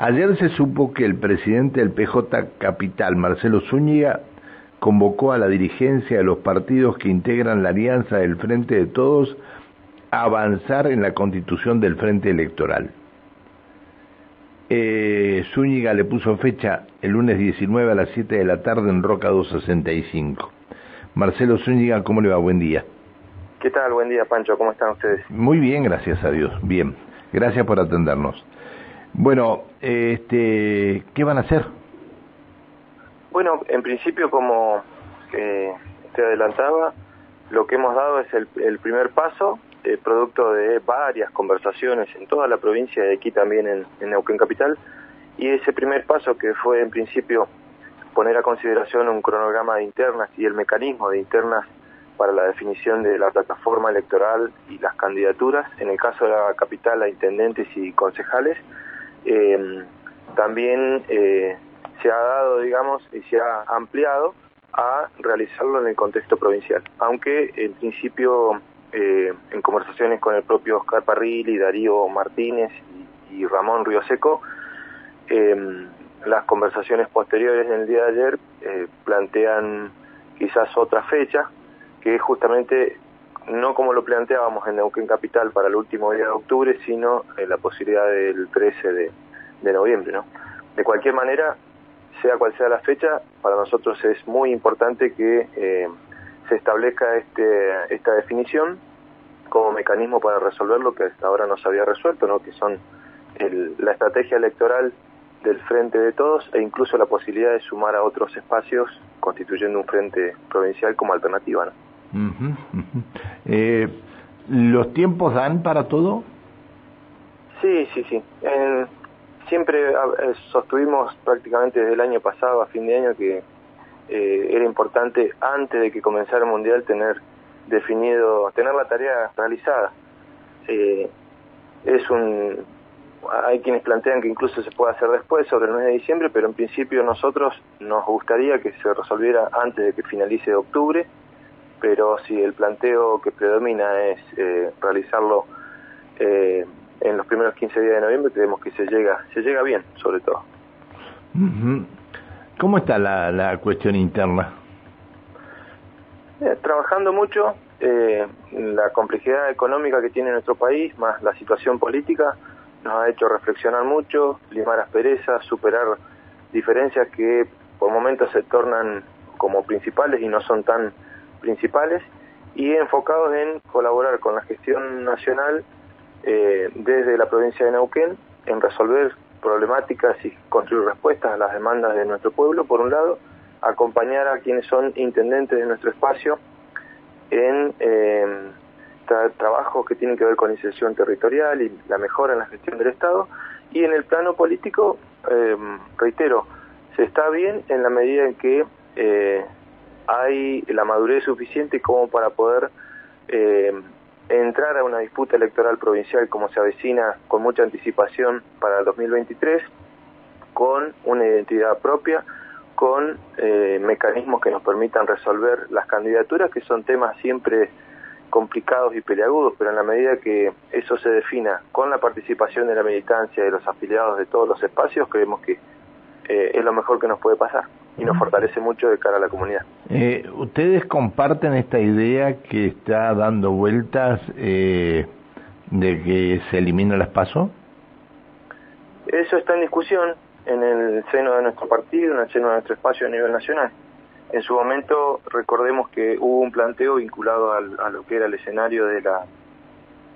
Ayer se supo que el presidente del PJ Capital, Marcelo Zúñiga, convocó a la dirigencia de los partidos que integran la alianza del Frente de Todos a avanzar en la constitución del Frente Electoral. Eh, Zúñiga le puso fecha el lunes 19 a las 7 de la tarde en Roca 265. Marcelo Zúñiga, ¿cómo le va? Buen día. ¿Qué tal? Buen día, Pancho. ¿Cómo están ustedes? Muy bien, gracias a Dios. Bien. Gracias por atendernos. Bueno, este, ¿qué van a hacer? Bueno, en principio, como eh, te adelantaba, lo que hemos dado es el, primer paso, eh, producto de varias conversaciones en toda la provincia y aquí también en, en Neuquén Capital, y ese primer paso que fue en principio poner a consideración un cronograma de internas y el mecanismo de internas para la definición de la plataforma electoral y las candidaturas, en el caso de la capital a intendentes y concejales, eh, también eh, se ha dado, digamos, y se ha ampliado a realizarlo en el contexto provincial, aunque en principio eh, en conversaciones con el propio Oscar Parrilli, Darío Martínez y, y Ramón Río eh, las conversaciones posteriores en el día de ayer eh, plantean quizás otra fecha, que es justamente no como lo planteábamos en Neuquén Capital para el último día de octubre, sino en la posibilidad del 13 de, noviembre. ¿no? De cualquier manera, sea cual sea la fecha, para nosotros es muy importante que eh, se establezca este, esta definición como mecanismo para resolver lo que hasta ahora no se había resuelto, ¿no? que son la estrategia electoral del frente de todos e incluso la posibilidad de sumar a otros espacios constituyendo un frente provincial como alternativa. ¿no? Eh, ¿Los tiempos dan para todo? Sí, sí, sí. siempre eh, sostuvimos prácticamente desde el año pasado a fin de año que eh, era importante antes de que comenzara el mundial tener definido, tener la tarea realizada. es un hay quienes plantean que incluso se puede hacer después, sobre el mes de diciembre, pero en principio nosotros nos gustaría que se resolviera antes de que finalice octubre, pero si el planteo que predomina es eh, realizarlo eh, en los primeros 15 días de noviembre, creemos que se llega, se llega bien, sobre todo. ¿Cómo está la, la cuestión interna? Eh, trabajando mucho, la complejidad económica que tiene nuestro país, más la situación política, nos ha hecho reflexionar mucho, limar asperezas, superar diferencias que por momentos se tornan como principales y no son tan principales, y enfocados en colaborar con la gestión nacional eh, desde la provincia de Neuquén en resolver problemáticas y construir respuestas a las demandas de nuestro pueblo, por un lado, acompañar a quienes son intendentes de nuestro espacio en eh, trabajos que tienen que ver con inserción territorial y la mejora en la gestión del Estado. Y en el plano político, em, reitero, se está bien en la medida en que eh, hay la madurez suficiente como para poder em, entrar a una disputa electoral provincial como se avecina con mucha anticipación para el 2023, con una identidad propia, con eh, mecanismos que nos permitan resolver las candidaturas, que son temas siempre complicados y peleagudos, pero en la medida que eso se defina con la participación de la militancia de los afiliados de todos los espacios, creemos que eh, es lo mejor que nos puede pasar y nos fortalece mucho de cara a la comunidad. Eh, ¿Ustedes comparten esta idea que está dando vueltas eh, de que se elimina las PASO? Eso está en discusión en el seno de nuestro partido, en el seno de nuestro espacio a nivel nacional. En su momento recordemos que hubo un planteo vinculado a lo que era el escenario de la,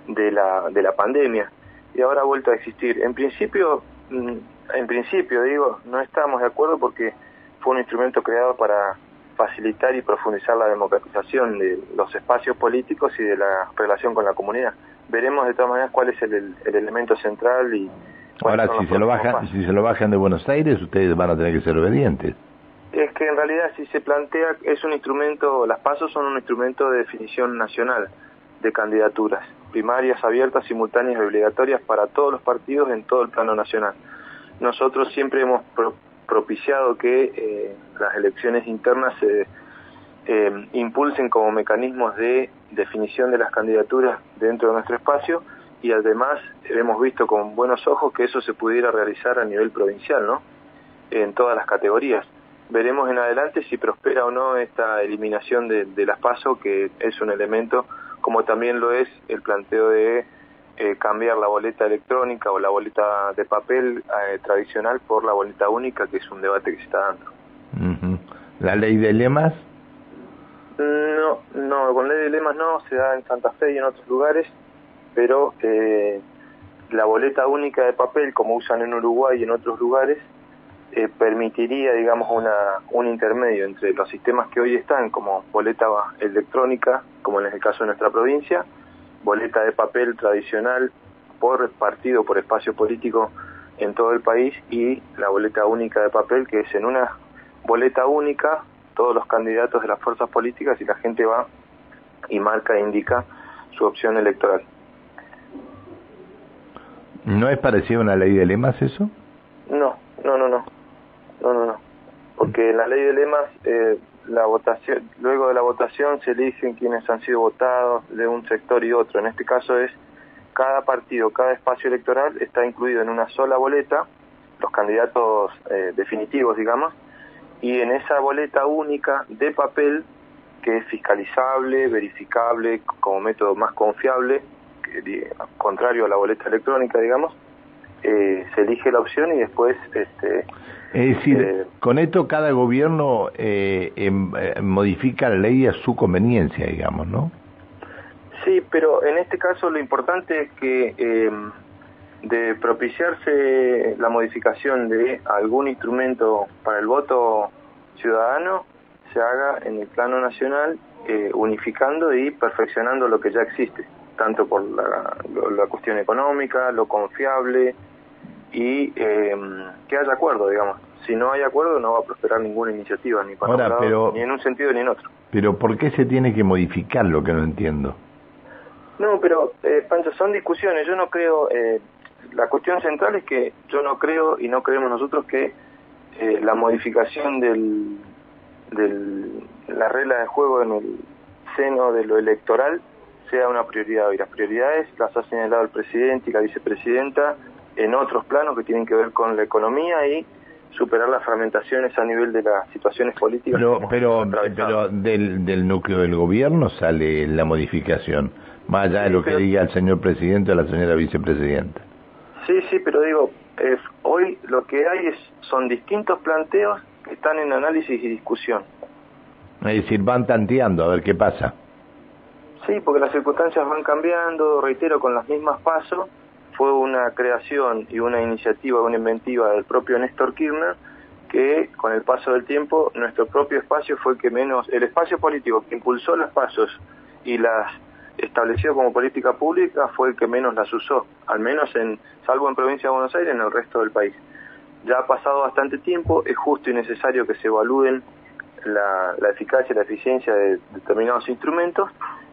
de la, de la pandemia y ahora ha vuelto a existir. En principio, mm, en principio digo, no estamos de acuerdo porque fue un instrumento creado para facilitar y profundizar la democratización de los espacios políticos y de la relación con la comunidad. Veremos de todas maneras cuál es el, el elemento central y Ahora, si se, lo bajan, si se lo bajan de Buenos Aires, ustedes van a tener que ser obedientes es que en realidad si se plantea, es un instrumento, las pasos son un instrumento de definición nacional de candidaturas, primarias, abiertas, simultáneas y obligatorias para todos los partidos en todo el plano nacional. Nosotros siempre hemos propiciado que eh, las elecciones internas se eh, impulsen como mecanismos de definición de las candidaturas dentro de nuestro espacio y además hemos visto con buenos ojos que eso se pudiera realizar a nivel provincial, ¿no? En todas las categorías. Veremos en adelante si prospera o no esta eliminación de, las PASO, que es un elemento, como también lo es el planteo de eh, cambiar la boleta electrónica o la boleta de papel eh, tradicional por la boleta única, que es un debate que se está dando. ¿La ley de lemas? No, no, con ley de lemas no, se da en Santa Fe y en otros lugares, pero eh, la boleta única de papel, como usan en Uruguay y en otros lugares, eh, permitiría, digamos, una, un intermedio entre los sistemas que hoy están, como boleta electrónica, como en el caso de nuestra provincia, boleta de papel tradicional por partido, por espacio político en todo el país, y la boleta única de papel, que es en una boleta única todos los candidatos de las fuerzas políticas y la gente va y marca e indica su opción electoral. ¿No es parecido a una ley de lemas eso? No, no, no, no, no, no, no. Porque en la ley de lemas, eh, la votación, luego de la votación se eligen quienes han sido votados de un sector y otro. En este caso es cada partido, cada espacio electoral está incluido en una sola boleta, los candidatos eh, definitivos, digamos, y en esa boleta única de papel, que es fiscalizable, verificable como método más confiable, contrario a la boleta electrónica, digamos, eh, se elige la opción y después... Este, es decir, eh, con esto cada gobierno eh, em, modifica la ley a su conveniencia, digamos, ¿no? Sí, pero en este caso lo importante es que em, de propiciarse la modificación de algún instrumento para el voto ciudadano se haga en el plano nacional eh, unificando y perfeccionando lo que ya existe, tanto por la, la cuestión económica, lo confiable y eh, que haya acuerdo, digamos. Si no hay acuerdo no va a prosperar ninguna iniciativa, ni para ni en un sentido ni en otro. Pero ¿por qué se tiene que modificar lo que no entiendo? No, pero eh, Pancho, son discusiones. Yo no creo, eh, la cuestión central es que yo no creo y no creemos nosotros que eh, la modificación del, del, la regla de juego en el seno de lo electoral sea una prioridad. Y las prioridades las ha señalado el presidente y la vicepresidenta en otros planos que tienen que ver con la economía y superar las fragmentaciones a nivel de las situaciones políticas. Pero, pero, pero del, del núcleo del gobierno sale la modificación, más allá de lo que diga el señor presidente o la señora vicepresidenta. Sí, sí, pero digo, hoy lo que hay es, son distintos planteos que están en análisis y discusión. Es decir, van tanteando a ver qué pasa. Sí, porque las circunstancias van cambiando, reitero, con las mismas pasos. Fue una creación y una iniciativa, una inventiva del propio Néstor Kirchner, que con el paso del tiempo nuestro propio espacio fue que menos, el espacio político que impulsó los pasos y las establecido como política pública fue el que menos las usó, al menos en, salvo en provincia de Buenos Aires, en el resto del país. Ya ha pasado bastante tiempo, es justo y necesario que se evalúen la, la eficacia y la eficiencia de determinados instrumentos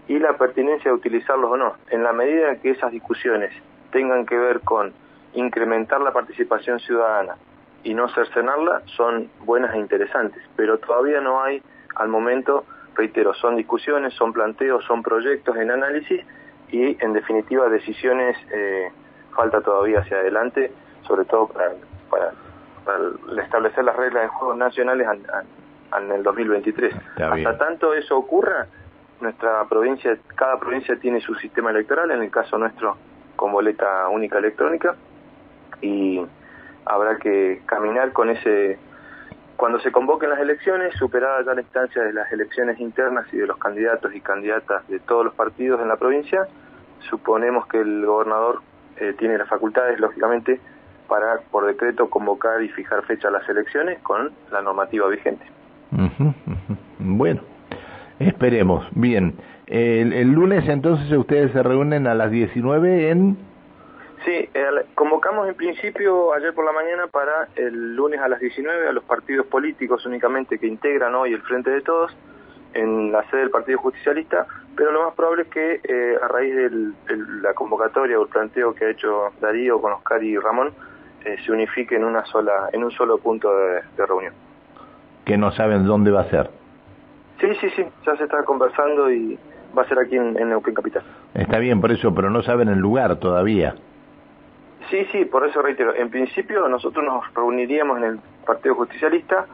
y la pertinencia de utilizarlos o no. En la medida en que esas discusiones tengan que ver con incrementar la participación ciudadana y no cercenarla, son buenas e interesantes, pero todavía no hay al momento reitero, son discusiones, son planteos, son proyectos en análisis y en definitiva decisiones eh, falta todavía hacia adelante, sobre todo para, para, establecer las reglas de juegos nacionales en el 2023. Hasta tanto eso ocurra, nuestra provincia, cada provincia tiene su sistema electoral, en el caso nuestro con boleta única electrónica, y habrá que caminar con ese cuando se convoquen las elecciones, superada ya la instancia de las elecciones internas y de los candidatos y candidatas de todos los partidos en la provincia, suponemos que el gobernador eh, tiene las facultades, lógicamente, para por decreto convocar y fijar fecha a las elecciones con la normativa vigente. Bueno, esperemos. Bien, el, el lunes entonces ustedes se reúnen a las 19 en... Sí, convocamos en principio ayer por la mañana para el lunes a las 19 a los partidos políticos únicamente que integran hoy el Frente de Todos en la sede del Partido Justicialista, pero lo más probable es que eh, a raíz de la convocatoria o el planteo que ha hecho Darío con Oscar y Ramón eh, se unifique en una sola en un solo punto de, de reunión. Que no saben dónde va a ser. Sí, sí, sí, ya se está conversando y va a ser aquí en, en Neuquén Capital. Está bien, por eso, pero no saben el lugar todavía. Sí, sí, por eso reitero, en principio nosotros nos reuniríamos en el Partido Justicialista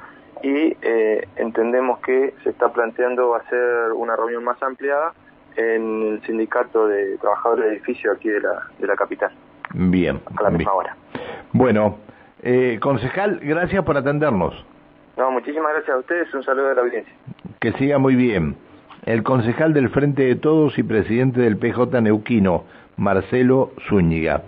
y eh, entendemos que se está planteando hacer una reunión más ampliada en el sindicato de trabajadores de edificio aquí de la, de la capital. Bien. A la misma hora. Bueno, eh, concejal, gracias por atendernos. No, muchísimas gracias a ustedes, un saludo de la audiencia. Que siga muy bien. El concejal del Frente de Todos y presidente del PJ Neuquino, Marcelo Zúñiga.